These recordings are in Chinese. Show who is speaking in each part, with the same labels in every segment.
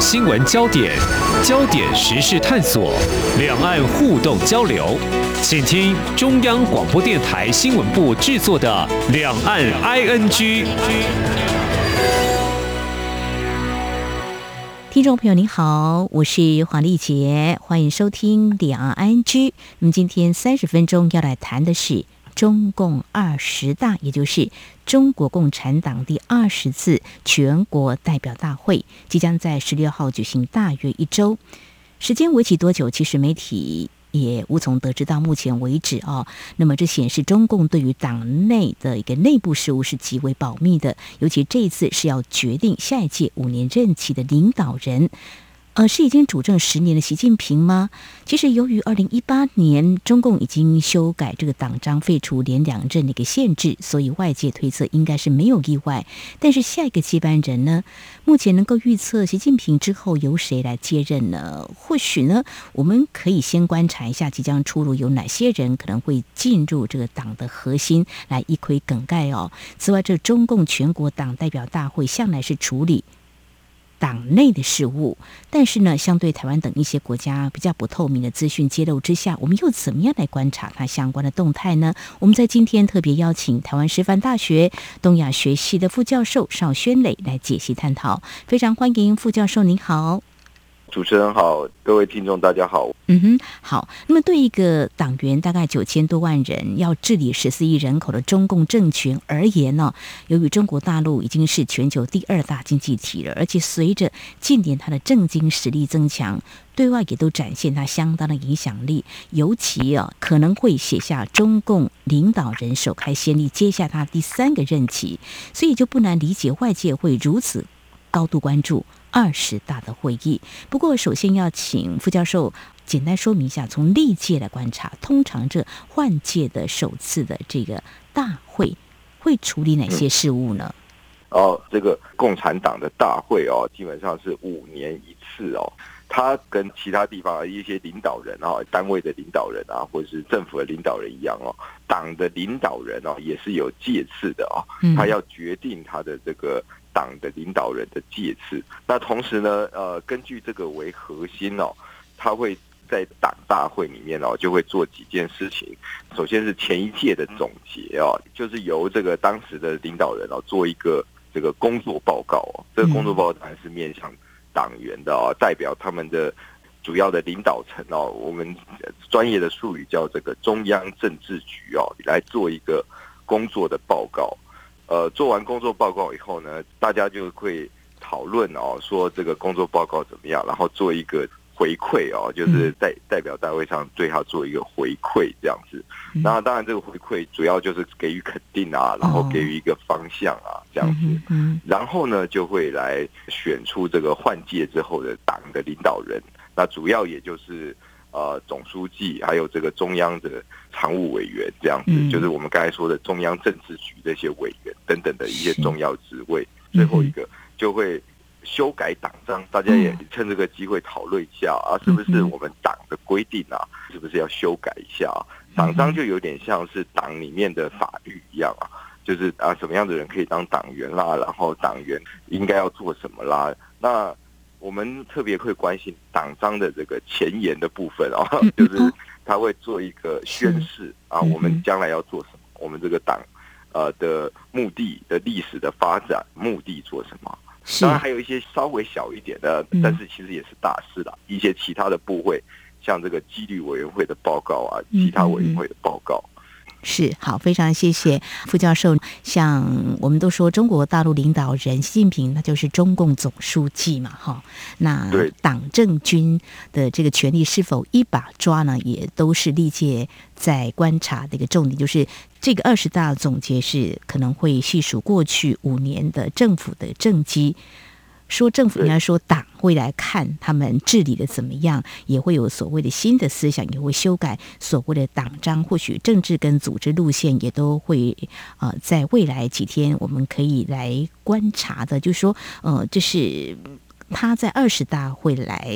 Speaker 1: 新闻焦点、焦点时事探索、两岸互动交流，请听中央广播电台新闻部制作的《两岸 ING》。
Speaker 2: 听众朋友您好，我是黄丽杰，欢迎收听《两岸 ING》。那么今天三十分钟要来谈的是。中共二十大，也就是中国共产党第二十次全国代表大会，即将在十六号举行，大约一周，时间为期多久？其实媒体也无从得知。到目前为止哦，那么这显示中共对于党内的一个内部事务是极为保密的，尤其这一次是要决定下一届五年任期的领导人。呃，是已经主政十年的习近平吗？其实，由于二零一八年中共已经修改这个党章，废除连两任的一个限制，所以外界推测应该是没有意外。但是下一个接班人呢？目前能够预测习近平之后由谁来接任呢？或许呢，我们可以先观察一下即将出炉有哪些人可能会进入这个党的核心来一窥梗概哦。此外，这中共全国党代表大会向来是处理。党内的事务，但是呢，相对台湾等一些国家比较不透明的资讯揭露之下，我们又怎么样来观察它相关的动态呢？我们在今天特别邀请台湾师范大学东亚学系的副教授邵轩磊来解析探讨，非常欢迎副教授，您好。
Speaker 3: 主持人好，各位听众大家好。
Speaker 2: 嗯哼，好。那么对一个党员大概九千多万人，要治理十四亿人口的中共政权而言呢，由于中国大陆已经是全球第二大经济体了，而且随着近年它的政经实力增强，对外也都展现它相当的影响力，尤其啊可能会写下中共领导人首开先例，接下他第三个任期，所以就不难理解外界会如此高度关注。二十大的会议，不过首先要请副教授简单说明一下，从历届来观察，通常这换届的首次的这个大会会处理哪些事务呢？
Speaker 3: 嗯、哦，这个共产党的大会哦，基本上是五年一次哦。他跟其他地方的一些领导人啊、单位的领导人啊，或者是政府的领导人一样哦，党的领导人哦，也是有届次的哦，他要决定他的这个。党的领导人的届次，那同时呢，呃，根据这个为核心哦，他会在党大会里面哦，就会做几件事情。首先是前一届的总结哦，就是由这个当时的领导人哦，做一个这个工作报告哦。这个工作报告当然是面向党员的哦，代表他们的主要的领导层哦，我们专业的术语叫这个中央政治局哦，来做一个工作的报告。呃，做完工作报告以后呢，大家就会讨论哦，说这个工作报告怎么样，然后做一个回馈哦，就是在代表大会上对他做一个回馈这样子。那当然，这个回馈主要就是给予肯定啊，然后给予一个方向啊这样子。然后呢，就会来选出这个换届之后的党的领导人。那主要也就是。呃，总书记还有这个中央的常务委员这样子，嗯、就是我们刚才说的中央政治局这些委员等等的一些重要职位。最后一个就会修改党章，大家也趁这个机会讨论一下啊，是不是我们党的规定啊，是不是要修改一下？党章就有点像是党里面的法律一样啊，就是啊，什么样的人可以当党员啦，然后党员应该要做什么啦，那。我们特别会关心党章的这个前言的部分啊，就是他会做一个宣誓啊，我们将来要做什么，我们这个党呃的目的的历史的发展目的做什么？当然还有一些稍微小一点的，但是其实也是大事的，一些其他的部会，像这个纪律委员会的报告啊，其他委员会的报告。
Speaker 2: 是好，非常谢谢副教授。像我们都说，中国大陆领导人习近平，那就是中共总书记嘛，哈。那党政军的这个权力是否一把抓呢？也都是历届在观察的一个重点。就是这个二十大总结是可能会细数过去五年的政府的政绩。说政府应该说党会来看他们治理的怎么样，也会有所谓的新的思想，也会修改所谓的党章，或许政治跟组织路线也都会呃，在未来几天我们可以来观察的，就是说呃，这是他在二十大会来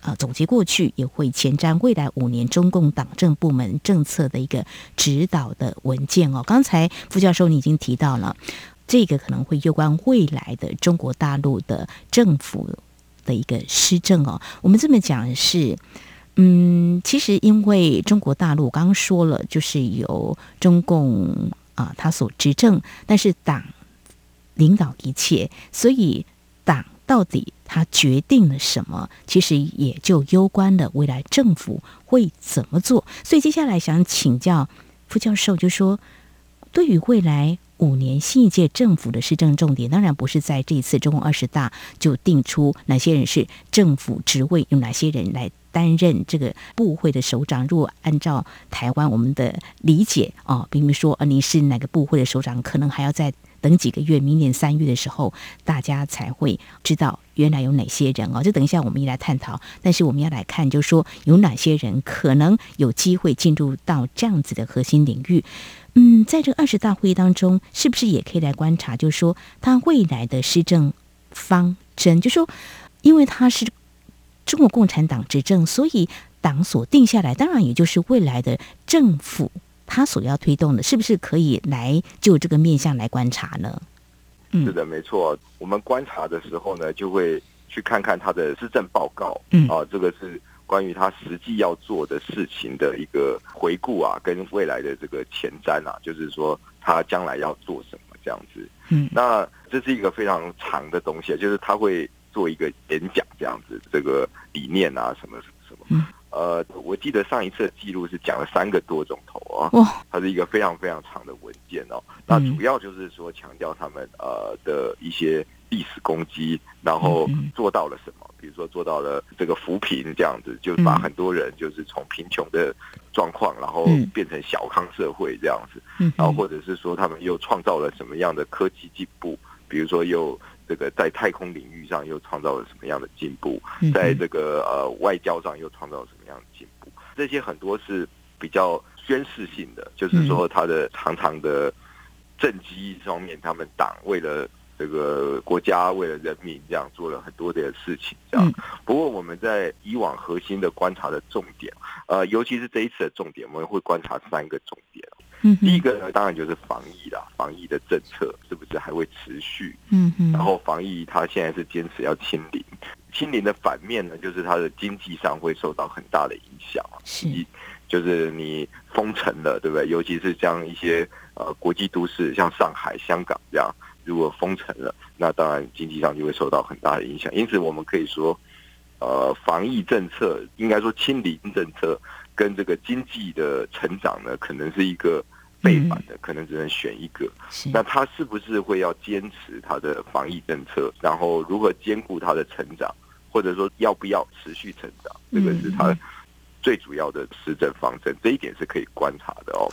Speaker 2: 呃总结过去，也会前瞻未来五年中共党政部门政策的一个指导的文件哦。刚才副教授你已经提到了。这个可能会攸关未来的中国大陆的政府的一个施政哦。我们这么讲是，嗯，其实因为中国大陆刚刚说了，就是由中共啊他所执政，但是党领导一切，所以党到底他决定了什么，其实也就攸关了未来政府会怎么做。所以接下来想请教副教授，就说对于未来。五年新一届政府的施政重点，当然不是在这一次中共二十大就定出哪些人是政府职位，有哪些人来担任这个部会的首长。如果按照台湾我们的理解啊，比如说呃，你是哪个部会的首长，可能还要在等几个月，明年三月的时候，大家才会知道原来有哪些人哦。就等一下我们一来探讨，但是我们要来看，就是说有哪些人可能有机会进入到这样子的核心领域。嗯，在这二十大会议当中，是不是也可以来观察，就是说他未来的施政方针，就是说，因为他是中国共产党执政，所以党所定下来，当然也就是未来的政府他所要推动的，是不是可以来就这个面向来观察呢？
Speaker 3: 嗯，是的，没错。我们观察的时候呢，就会去看看他的施政报告。嗯，啊，这个是。关于他实际要做的事情的一个回顾啊，跟未来的这个前瞻啊，就是说他将来要做什么这样子。嗯，那这是一个非常长的东西，就是他会做一个演讲这样子，这个理念啊，什么什么。嗯，呃，我记得上一次的记录是讲了三个多钟头啊。哇，它是一个非常非常长的文件哦。那主要就是说强调他们呃的一些历史功绩，然后做到了什么。比如说做到了这个扶贫这样子，就把很多人就是从贫穷的状况，然后变成小康社会这样子，然后或者是说他们又创造了什么样的科技进步，比如说又这个在太空领域上又创造了什么样的进步，在这个呃外交上又创造了什么样的进步，这些很多是比较宣示性的，就是说他的常常的政绩方面，他们党为了。这个国家为了人民这样做了很多的事情，这样。不过我们在以往核心的观察的重点，呃，尤其是这一次的重点，我们会观察三个重点。嗯，第一个呢，当然就是防疫啦，防疫的政策是不是还会持续？嗯嗯。然后防疫它现在是坚持要清零，清零的反面呢，就是它的经济上会受到很大的影响。是，就是你封城了，对不对？尤其是像一些呃国际都市，像上海、香港这样。如果封城了，那当然经济上就会受到很大的影响。因此，我们可以说，呃，防疫政策应该说清零政策跟这个经济的成长呢，可能是一个背反的，可能只能选一个。那他是不是会要坚持他的防疫政策，然后如何兼顾他的成长，或者说要不要持续成长，这个是他最主要的施政方针。这一点是可以观察的哦。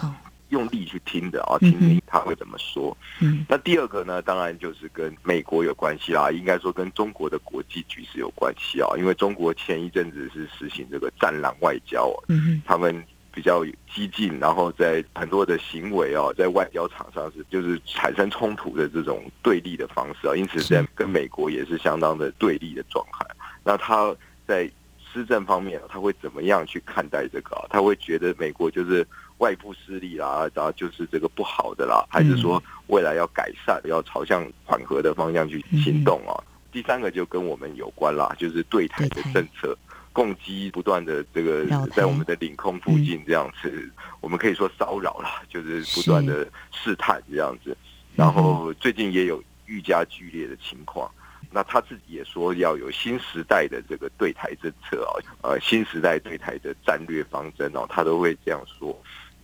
Speaker 3: 用力去听的啊，听听他会怎么说。嗯，那第二个呢，当然就是跟美国有关系啦，应该说跟中国的国际局势有关系啊。因为中国前一阵子是实行这个战狼外交，嗯，他们比较激进，然后在很多的行为啊，在外交场上是就是产生冲突的这种对立的方式啊，因此在跟美国也是相当的对立的状态。那他在施政方面，他会怎么样去看待这个啊？他会觉得美国就是。外部势力啦，然后就是这个不好的啦，还是说未来要改善，要朝向缓和的方向去行动啊？第三个就跟我们有关啦，就是对台的政策，攻击不断的这个在我们的领空附近这样子，我们可以说骚扰啦，就是不断的试探这样子，然后最近也有愈加剧烈的情况。那他自己也说要有新时代的这个对台政策啊，呃，新时代对台的战略方针哦，他都会这样说。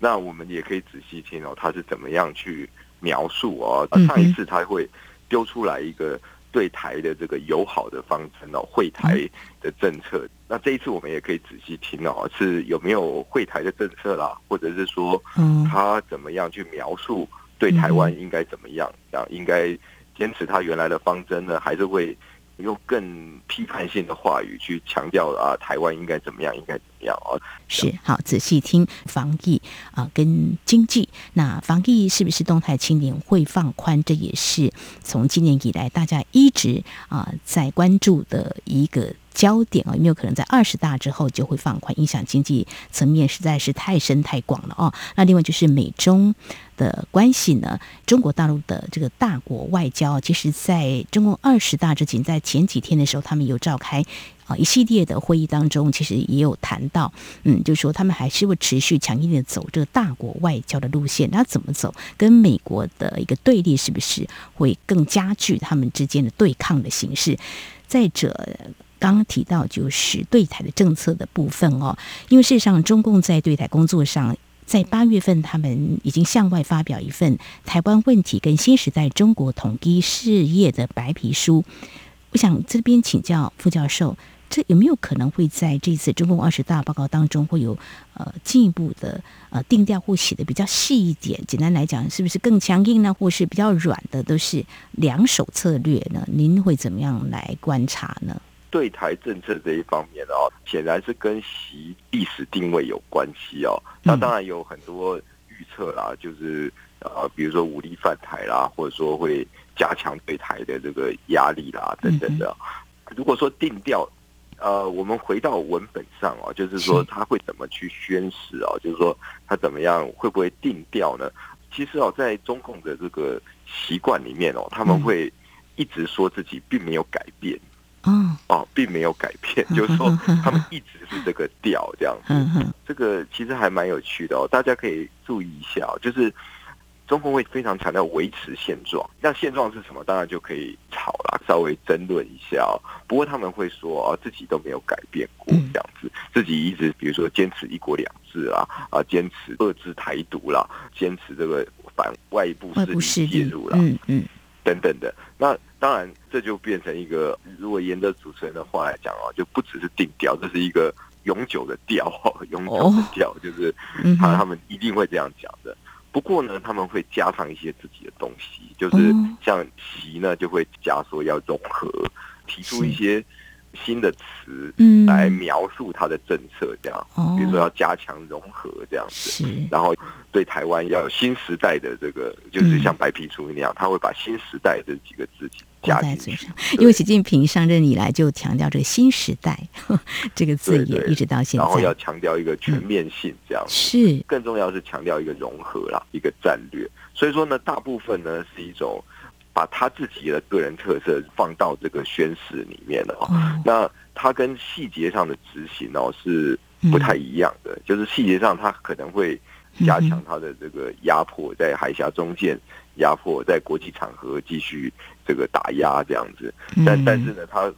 Speaker 3: 那我们也可以仔细听哦，他是怎么样去描述哦？上一次他会丢出来一个对台的这个友好的方针哦，会台的政策。那这一次我们也可以仔细听哦，是有没有会台的政策啦，或者是说他怎么样去描述对台湾应该怎么样？这样应该坚持他原来的方针呢，还是会用更批判性的话语去强调啊，台湾应该怎么样，应该怎么样啊？
Speaker 2: 是好，仔细听防疫啊、跟经济。那防疫是不是动态清零会放宽？这也是从今年以来大家一直啊、在关注的一个焦点啊。有没有可能在二十大之后就会放宽？影响经济层面实在是太深太广了哦。那另外就是美中的关系呢？中国大陆的这个大国外交，其实在中共二十大之前，在前几天的时候，他们有召开。啊，一系列的会议当中，其实也有谈到，嗯，就是说他们还是会持续强硬的走这个大国外交的路线。那怎么走？跟美国的一个对立，是不是会更加剧他们之间的对抗的形式？再者，刚刚提到就是对台的政策的部分哦，因为事实上，中共在对台工作上，在八月份他们已经向外发表一份台湾问题跟新时代中国统一事业的白皮书。我想这边请教副教授。这有没有可能会在这次中共二十大报告当中会有呃进一步的呃定调或写的比较细一点？简单来讲，是不是更强硬呢，或是比较软的，都是两手策略呢？您会怎么样来观察呢？
Speaker 3: 对台政策这一方面哦，显然是跟习历史定位有关系哦。那当然有很多预测啦，就是呃，比如说武力犯台啦，或者说会加强对台的这个压力啦等等的。如果说定调。呃，我们回到文本上哦，就是说他会怎么去宣示哦，就是说他怎么样会不会定调呢？其实哦，在中共的这个习惯里面哦，他们会一直说自己并没有改变，嗯，哦，并没有改变，就是说他们一直是这个调这样子。这个其实还蛮有趣的哦，大家可以注意一下，就是。中共会非常强调维持现状，那现状是什么？当然就可以吵了，稍微争论一下哦。不过他们会说啊，自己都没有改变过这样子，自己一直比如说坚持一国两制啊，啊，坚持遏制台独啦，坚持这个反外部势力介入啦，嗯嗯，等等的。那当然这就变成一个，如果沿着主持人的话来讲哦，就不只是定调，这是一个永久的调，永久的调，就是他他们一定会这样讲的。不过呢，他们会加上一些自己的东西，就是像席呢，就会加说要融合，提出一些新的词来描述它的政策，这样，比如说要加强融合这样子，然后对台湾要有新时代的这个，就是像白皮书那样，他会把新时代这几个字加在嘴上。
Speaker 2: 因为习近平上任以来就强调这个新时代 这个字眼，一直到现在，
Speaker 3: 然后要强调一个全面性这样子，是。更重要是强调一个融合啦，一个战略。所以说呢，大部分呢是一种。把他自己的个人特色放到这个宣誓里面了，那他跟细节上的执行哦是不太一样的，就是细节上他可能会加强他的这个压迫，在海峡中线压迫，在国际场合继续这个打压这样子，但但是呢，他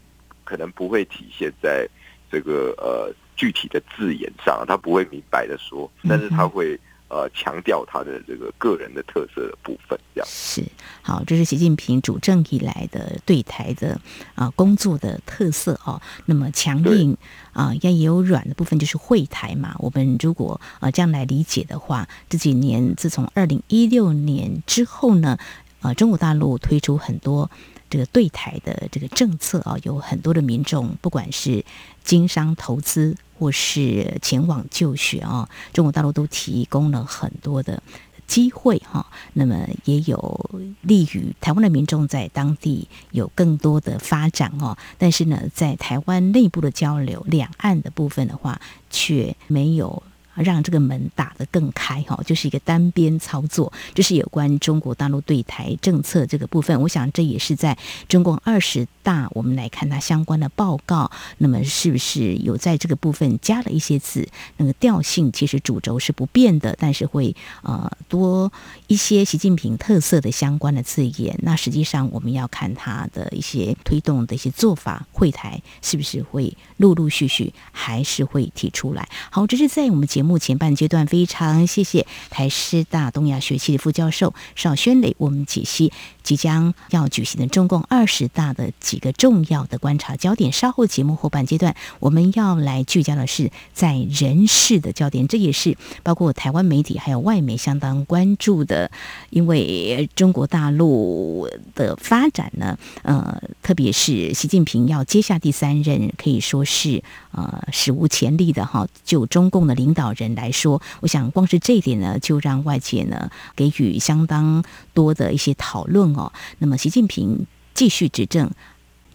Speaker 3: 可能不会体现在这个呃具体的字眼上，他不会明白的说，但是他会。呃，强调他的这个个人的特色的部分，这样
Speaker 2: 是好。这是习近平主政以来的对台的啊、呃、工作的特色哦。那么强硬啊，也、呃、也有软的部分，就是会台嘛。我们如果啊、呃、这样来理解的话，这几年自从二零一六年之后呢，啊、呃，中国大陆推出很多。这个对台的这个政策啊，有很多的民众，不管是经商投资或是前往就学啊，中国大陆都提供了很多的机会哈。那么也有利于台湾的民众在当地有更多的发展哦。但是呢，在台湾内部的交流，两岸的部分的话，却没有。让这个门打得更开哈，就是一个单边操作，这是有关中国大陆对台政策这个部分。我想这也是在中共二十大，我们来看它相关的报告，那么是不是有在这个部分加了一些字？那个调性其实主轴是不变的，但是会呃多一些习近平特色的相关的字眼。那实际上我们要看他的一些推动的一些做法，会台是不是会陆陆续续还是会提出来？好，这是在我们节目。目前半阶段，非常谢谢台师大东亚学系的副教授邵轩磊，我们解析即将要举行的中共二十大的几个重要的观察焦点。稍后节目后半阶段，我们要来聚焦的是在人事的焦点，这也是包括台湾媒体还有外媒相当关注的，因为中国大陆的发展呢，呃，特别是习近平要接下第三任，可以说是呃史无前例的哈。就中共的领导人来说，我想光是这一点呢，就让外界呢给予相当多的一些讨论哦。那么，习近平继续执政，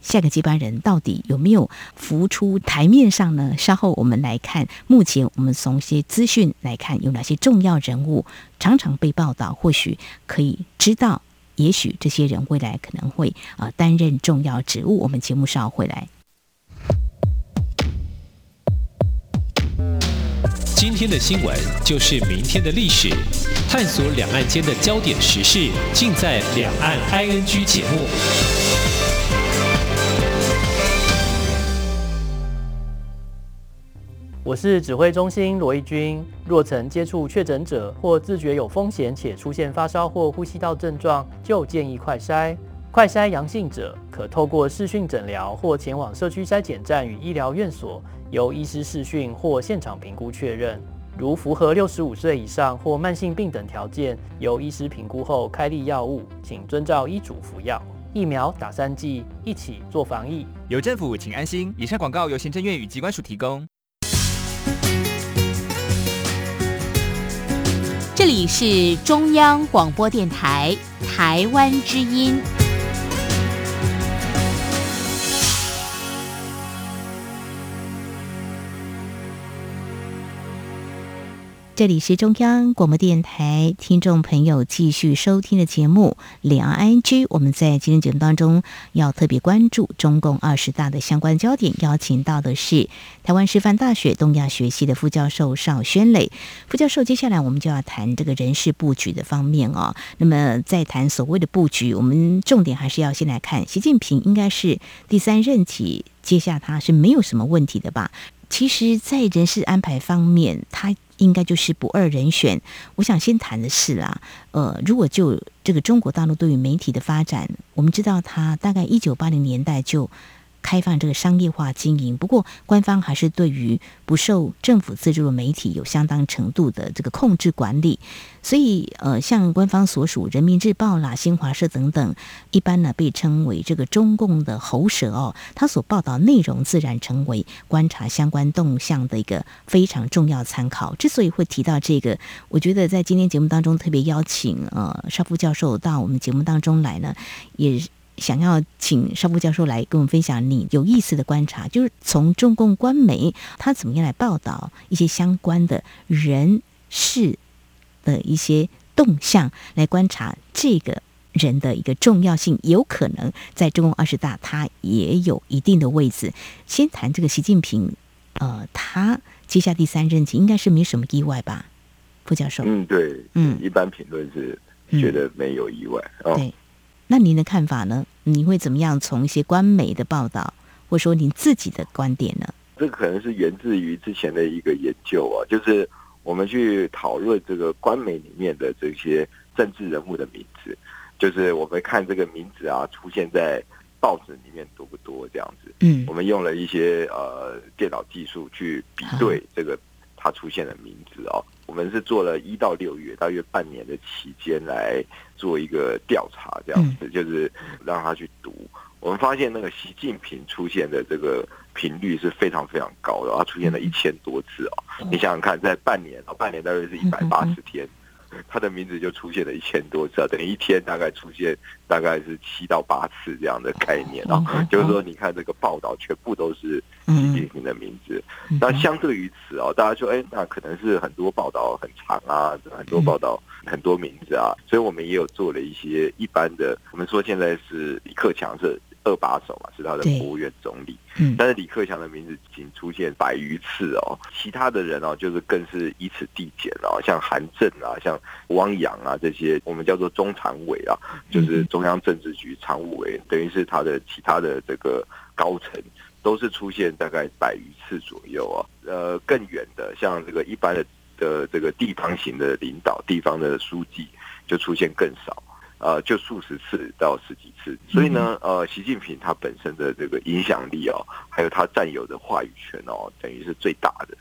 Speaker 2: 下个接班人到底有没有浮出台面上呢？稍后我们来看，目前我们从一些资讯来看，有哪些重要人物常常被报道，或许可以知道，也许这些人未来可能会啊担任重要职务。我们节目稍后回来。
Speaker 1: 今天的新闻就是明天的历史，探索两岸间的焦点时事，尽在《两岸 ING》节目。
Speaker 4: 我是指挥中心罗毅军。若曾接触确诊者或自觉有风险且出现发烧或呼吸道症状，就建议快筛。快筛阳性者可透过视讯诊疗或前往社区筛检站与医疗院所。由医师视讯或现场评估确认，如符合六十五岁以上或慢性病等条件，由医师评估后开立药物，请遵照医嘱服药。疫苗打三剂，一起做防疫。
Speaker 5: 有政府，请安心。以上广告由行政院与机关署提供。
Speaker 2: 这里是中央广播电台台湾之音。这里是中央广播电台听众朋友继续收听的节目《两岸 ING》。我们在今天节目当中要特别关注中共二十大的相关焦点，邀请到的是台湾师范大学东亚学系的副教授邵轩磊副教授。接下来我们就要谈这个人事布局的方面哦。那么在谈所谓的布局，我们重点还是要先来看习近平应该是第三任期，接下他是没有什么问题的吧？其实，在人事安排方面，他应该就是不二人选。我想先谈的是啦，呃，如果就这个中国大陆对于媒体的发展，我们知道，他大概一九八零年代就。开放这个商业化经营，不过官方还是对于不受政府资助的媒体有相当程度的这个控制管理，所以呃，像官方所属《人民日报》啦、新华社等等，一般呢被称为这个中共的喉舌哦，他所报道内容自然成为观察相关动向的一个非常重要参考。之所以会提到这个，我觉得在今天节目当中特别邀请呃邵副教授到我们节目当中来呢，也。想要请邵副教授来跟我们分享你有意思的观察，就是从中共官媒他怎么样来报道一些相关的人事的一些动向，来观察这个人的一个重要性，有可能在中共二十大他也有一定的位置。先谈这个习近平，呃，他接下第三任期应该是没什么意外吧？副教授，
Speaker 3: 嗯，对，嗯，一般评论是觉得没有意外，嗯、哦，对。
Speaker 2: 那您的看法呢？你会怎么样从一些官媒的报道，或者说您自己的观点呢？
Speaker 3: 这个可能是源自于之前的一个研究啊，就是我们去讨论这个官媒里面的这些政治人物的名字，就是我们看这个名字啊出现在报纸里面多不多这样子。嗯，我们用了一些呃电脑技术去比对这个他出现的名字哦。我们是做了一到六月，大约半年的期间来做一个调查，这样子就是让他去读。我们发现那个习近平出现的这个频率是非常非常高的，他出现了一千多次哦！你想想看，在半年哦，半年大约是一百八十天。他的名字就出现了一千多次，等于一天大概出现大概是七到八次这样的概念啊，就是说你看这个报道全部都是习近平的名字。那相对于此啊，大家说，哎，那可能是很多报道很长啊，很多报道很多名字啊，所以我们也有做了一些一般的。我们说现在是李克强是。二把手嘛，是他的国务院总理。嗯，但是李克强的名字仅出现百余次哦，其他的人哦，就是更是以此递减哦，像韩正啊，像汪洋啊这些，我们叫做中常委啊，就是中央政治局常务委，等于是他的其他的这个高层都是出现大概百余次左右啊。呃，更远的，像这个一般的的这个地方型的领导，地方的书记就出现更少。呃，就数十次到十几次。所以呢，呃，习近平他本身的这个影响力哦，还有他占有的话语权哦，等于是最大的。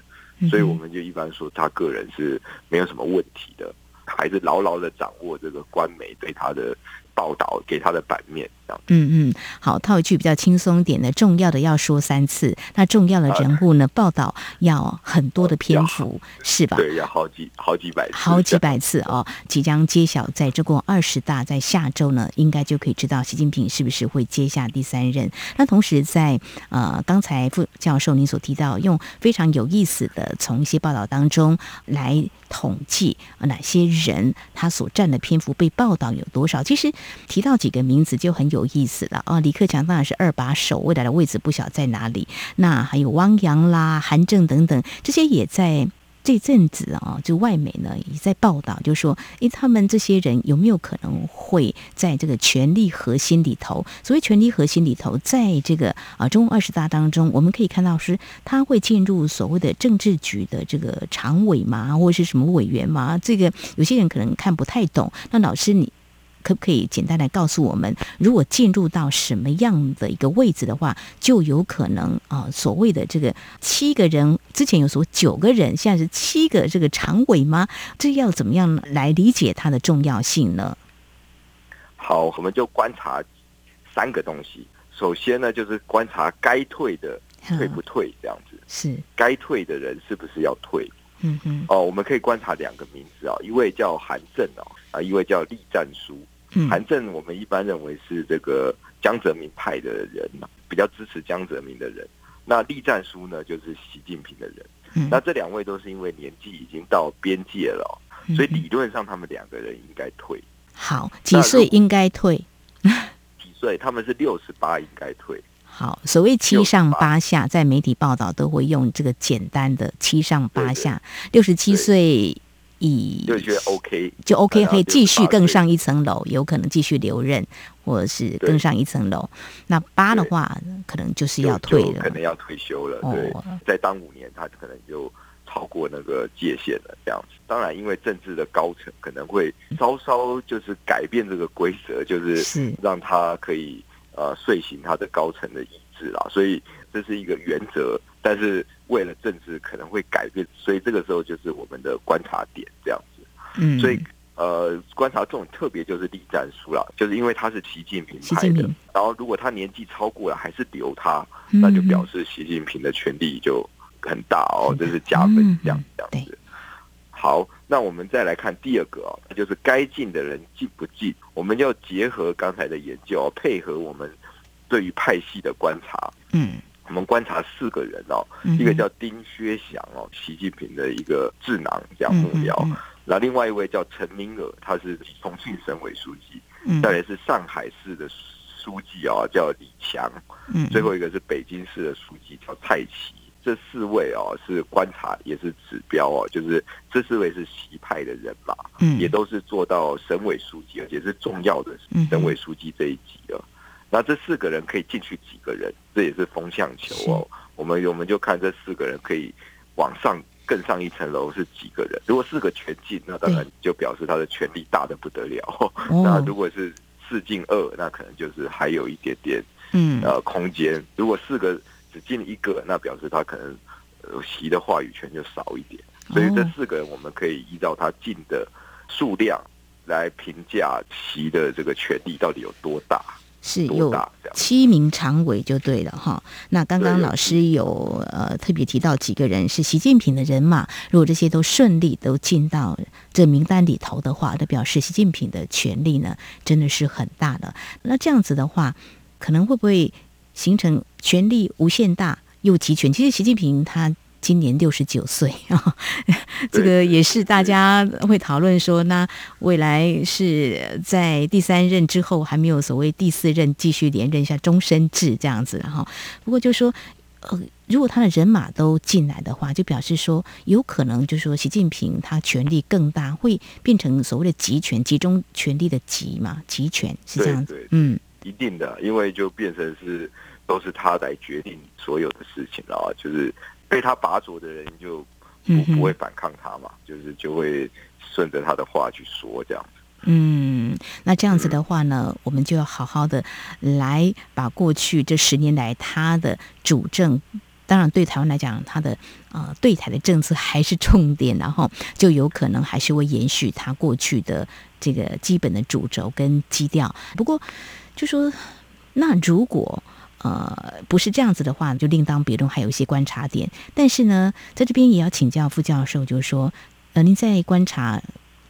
Speaker 3: 所以我们就一般说，他个人是没有什么问题的，还是牢牢的掌握这个官媒对他的。报道给他的版面，这样。
Speaker 2: 嗯嗯，好，套一句比较轻松点的，重要的要说三次，那重要的人物呢，报道要很多的篇幅，是吧？
Speaker 3: 对，要好几好几百次，
Speaker 2: 好几百次哦。即将揭晓，在中共二十大，在下周呢，应该就可以知道习近平是不是会接下第三任。那同时在呃，刚才副教授您所提到，用非常有意思的从一些报道当中来统计哪些人他所占的篇幅被报道有多少，其实。提到几个名字就很有有意思了啊，李克强当然是二把手，未来的位置不晓在哪里。那还有汪洋啦、韩正等等，这些也在这阵子啊，就外媒呢也在报道，就说，诶，他们这些人有没有可能会在这个权力核心里头？所谓权力核心里头，在这个啊中共二十大当中，我们可以看到是他会进入所谓的政治局的这个常委嘛，或者是什么委员嘛？这个有些人可能看不太懂。那老师你。可不可以简单来告诉我们，如果进入到什么样的一个位置的话，就有可能啊、呃，所谓的这个七个人之前有说九个人，现在是七个这个常委吗？这要怎么样来理解它的重要性呢？
Speaker 3: 好，我们就观察三个东西。首先呢，就是观察该退的退不退，这样子
Speaker 2: 是
Speaker 3: 该退的人是不是要退？
Speaker 2: 嗯哼
Speaker 3: 哦，我们可以观察两个名字啊，一位叫韩正哦，啊，一位叫栗战书。韩正，我们一般认为是这个江泽民派的人嘛，比较支持江泽民的人。那栗战书呢，就是习近平的人。那这两位都是因为年纪已经到边界了，所以理论上他们两个人应该退。
Speaker 2: 好，几岁应该退？
Speaker 3: 几岁？他们是六十八应该退。
Speaker 2: 好，所谓七上八下，在媒体报道都会用这个简单的七上八下。六十七岁。以
Speaker 3: 就觉得 OK，
Speaker 2: 就 OK 可以继续更上一层楼，有可能继续留任，或者是更上一层楼。那八的话，可能就是要退了，
Speaker 3: 可能要退休了。对，再当五年，他可能就超过那个界限了。这样子，当然，因为政治的高层可能会稍稍就是改变这个规则，就是让他可以呃遂行他的高层的意志啦。所以这是一个原则，但是。为了政治可能会改变，所以这个时候就是我们的观察点这样子。嗯，所以呃，观察这种特别就是栗战书了，就是因为他是习近平派的，然后如果他年纪超过了还是留他，那就表示习近平的权力就很大哦，这是加分这样这样子。好，那我们再来看第二个哦，就是该进的人进不进，我们要结合刚才的研究，配合我们对于派系的观察，嗯。我们观察四个人哦，一个叫丁薛祥哦，习近平的一个智囊这样目标，那、嗯。嗯、另外一位叫陈明尔，他是重庆省委书记，再来是上海市的书记啊，叫李强，最后一个是北京市的书记叫蔡奇，这四位哦是观察也是指标哦，就是这四位是习派的人马，也都是做到省委书记，而且是重要的省委书记这一级哦。那这四个人可以进去几个人？这也是风向球哦。我们我们就看这四个人可以往上更上一层楼是几个人。如果四个全进，那当然就表示他的权力大的不得了。那如果是四进二，那可能就是还有一点点嗯呃空间。如果四个只进一个，那表示他可能席的话语权就少一点。所以这四个人我们可以依照他进的数量来评价席的这个权力到底有多大。
Speaker 2: 是有七名常委就对了哈。那刚刚老师有呃特别提到几个人是习近平的人马，如果这些都顺利都进到这名单里头的话，那表示习近平的权力呢真的是很大的。那这样子的话，可能会不会形成权力无限大又集权？其实习近平他。今年六十九岁啊，这个也是大家会讨论说，那未来是在第三任之后还没有所谓第四任继续连任一下终身制这样子，然后不过就说，呃，如果他的人马都进来的话，就表示说有可能就是说习近平他权力更大，会变成所谓的集权，集中权力的集嘛，集权是这样子，嗯，
Speaker 3: 一定的，因为就变成是都是他来决定所有的事情了，就是。被他拔擢的人就不不会反抗他嘛，就是就会顺着他的话去说这样子。
Speaker 2: 嗯，那这样子的话呢，我们就要好好的来把过去这十年来他的主政。当然，对台湾来讲，他的呃对台的政策还是重点，然后就有可能还是会延续他过去的这个基本的主轴跟基调。不过，就说那如果呃不是这样子的话，就另当别论，还有一些观察点。但是呢，在这边也要请教副教授，就是说，呃，您在观察，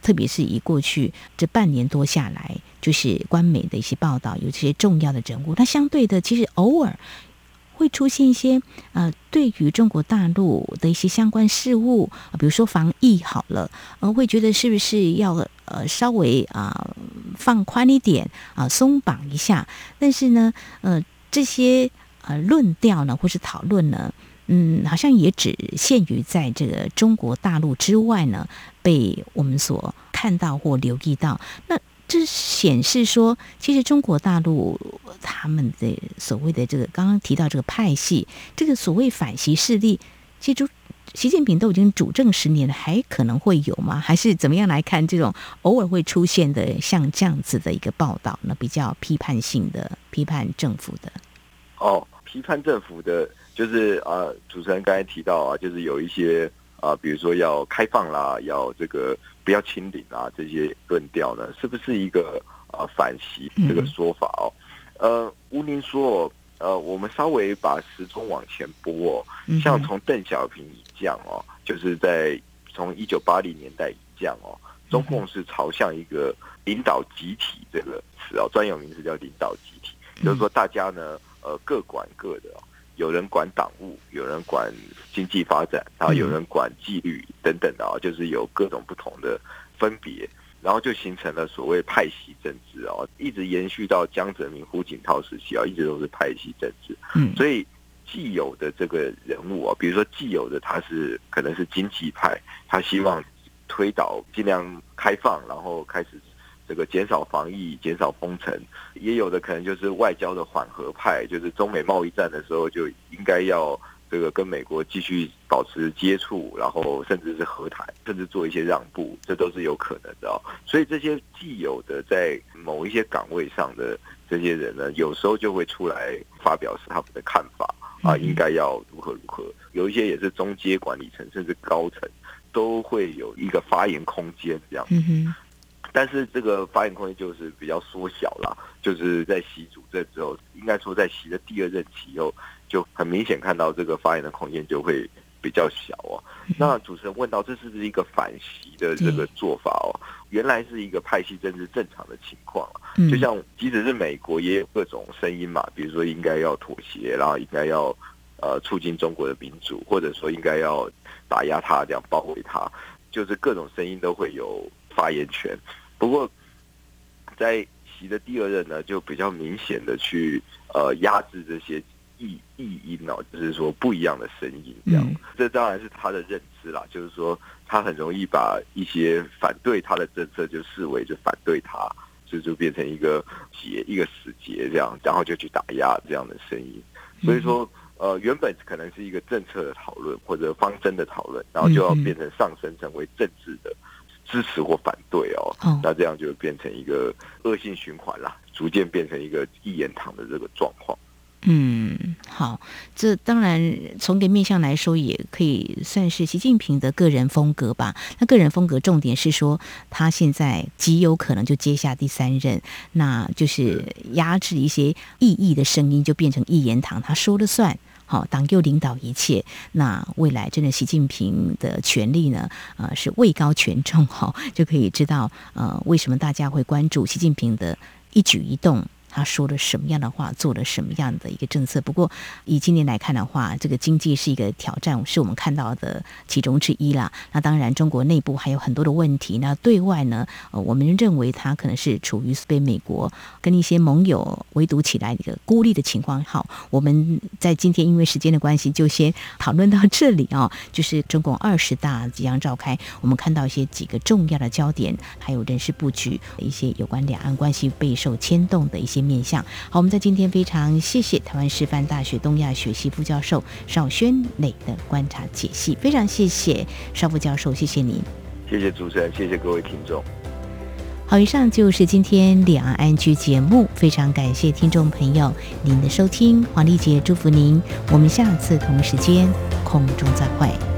Speaker 2: 特别是以过去这半年多下来，就是官媒的一些报道，有这些重要的人物，那相对的，其实偶尔。会出现一些呃，对于中国大陆的一些相关事务，比如说防疫好了，呃，会觉得是不是要呃稍微啊、呃、放宽一点啊、呃，松绑一下？但是呢，呃，这些呃论调呢，或是讨论呢，嗯，好像也只限于在这个中国大陆之外呢，被我们所看到或留意到。那这显示说，其实中国大陆他们的所谓的这个刚刚提到这个派系，这个所谓反习势力，其实习近平都已经主政十年了，还可能会有吗？还是怎么样来看这种偶尔会出现的像这样子的一个报道呢？比较批判性的批判政府的
Speaker 3: 哦，批判政府的，就是啊，主持人刚才提到啊，就是有一些。啊，比如说要开放啦，要这个不要清零啊，这些论调呢，是不是一个啊反习这个说法哦？呃，吴宁说，呃，我们稍微把时钟往前拨哦，像从邓小平以降哦，就是在从一九八零年代以降哦，中共是朝向一个领导集体这个词哦，专有名词叫领导集体，就是说大家呢，呃，各管各的。有人管党务，有人管经济发展，然后有人管纪律等等的啊，就是有各种不同的分别，然后就形成了所谓派系政治哦，一直延续到江泽民、胡锦涛时期啊，一直都是派系政治。嗯，所以既有的这个人物啊，比如说既有的他是可能是经济派，他希望推倒尽量开放，然后开始。这个减少防疫、减少封城，也有的可能就是外交的缓和派，就是中美贸易战的时候就应该要这个跟美国继续保持接触，然后甚至是和谈，甚至做一些让步，这都是有可能的哦。所以这些既有的在某一些岗位上的这些人呢，有时候就会出来发表是他们的看法啊，应该要如何如何。有一些也是中阶管理层甚至高层都会有一个发言空间这样。但是这个发言空间就是比较缩小了，就是在习主政之后，应该说在习的第二任期以后，就很明显看到这个发言的空间就会比较小哦。那主持人问到这是不是一个反袭的这个做法哦？原来是一个派系政治正常的情况，就像即使是美国也有各种声音嘛，比如说应该要妥协，然后应该要呃促进中国的民主，或者说应该要打压他这样包围他，就是各种声音都会有发言权。不过，在习的第二任呢，就比较明显的去呃压制这些异异音哦，就是说不一样的声音，这样。这当然是他的认知啦，就是说他很容易把一些反对他的政策就视为就反对他，就就变成一个结一个死结这样，然后就去打压这样的声音。所以说，呃，原本可能是一个政策的讨论或者方针的讨论，然后就要变成上升成为政治的。支持或反对哦，那这样就变成一个恶性循环啦，逐渐变成一个一言堂的这个状况。
Speaker 2: 嗯，好，这当然从一个面向来说，也可以算是习近平的个人风格吧。那个人风格重点是说，他现在极有可能就接下第三任，那就是压制一些异议的声音，就变成一言堂，他说了算。好，党又领导一切。那未来真的，习近平的权力呢？呃，是位高权重，哈，就可以知道，呃，为什么大家会关注习近平的一举一动。他说了什么样的话，做了什么样的一个政策？不过以今年来看的话，这个经济是一个挑战，是我们看到的其中之一啦。那当然，中国内部还有很多的问题。那对外呢，呃，我们认为他可能是处于被美国跟一些盟友围堵起来一个孤立的情况。好，我们在今天因为时间的关系，就先讨论到这里啊。就是中共二十大即将召开，我们看到一些几个重要的焦点，还有人事布局，一些有关两岸关系备受牵动的一些。面向好，我们在今天非常谢谢台湾师范大学东亚学系副教授邵轩磊的观察解析，非常谢谢邵副教授，谢谢您，
Speaker 3: 谢谢主持人，谢谢各位听众。
Speaker 2: 好，以上就是今天两岸安居节目，非常感谢听众朋友您的收听，黄丽姐祝福您，我们下次同时间空中再会。